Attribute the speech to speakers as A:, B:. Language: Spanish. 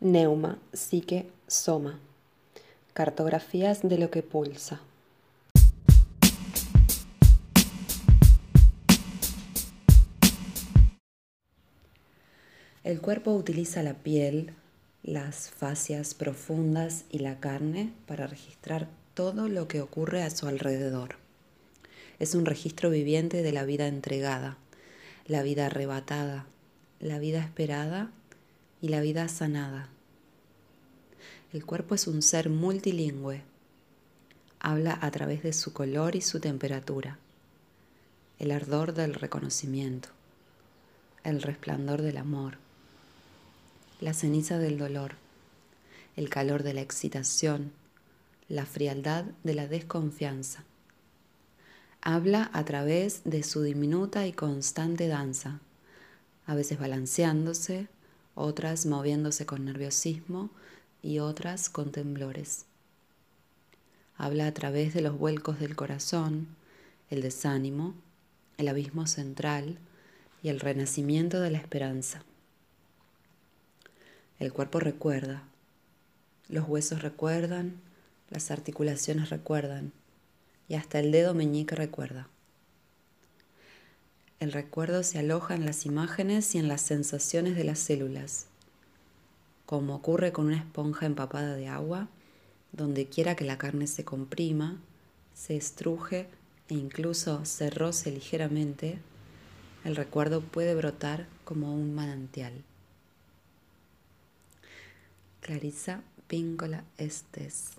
A: Neuma, psique, soma. Cartografías de lo que pulsa. El cuerpo utiliza la piel, las fascias profundas y la carne para registrar todo lo que ocurre a su alrededor. Es un registro viviente de la vida entregada, la vida arrebatada, la vida esperada y la vida sanada. El cuerpo es un ser multilingüe. Habla a través de su color y su temperatura, el ardor del reconocimiento, el resplandor del amor, la ceniza del dolor, el calor de la excitación, la frialdad de la desconfianza. Habla a través de su diminuta y constante danza, a veces balanceándose, otras moviéndose con nerviosismo y otras con temblores. Habla a través de los vuelcos del corazón, el desánimo, el abismo central y el renacimiento de la esperanza. El cuerpo recuerda, los huesos recuerdan, las articulaciones recuerdan y hasta el dedo meñique recuerda. El recuerdo se aloja en las imágenes y en las sensaciones de las células, como ocurre con una esponja empapada de agua, donde quiera que la carne se comprima, se estruje e incluso se roce ligeramente, el recuerdo puede brotar como un manantial. Clarisa Píncola Estes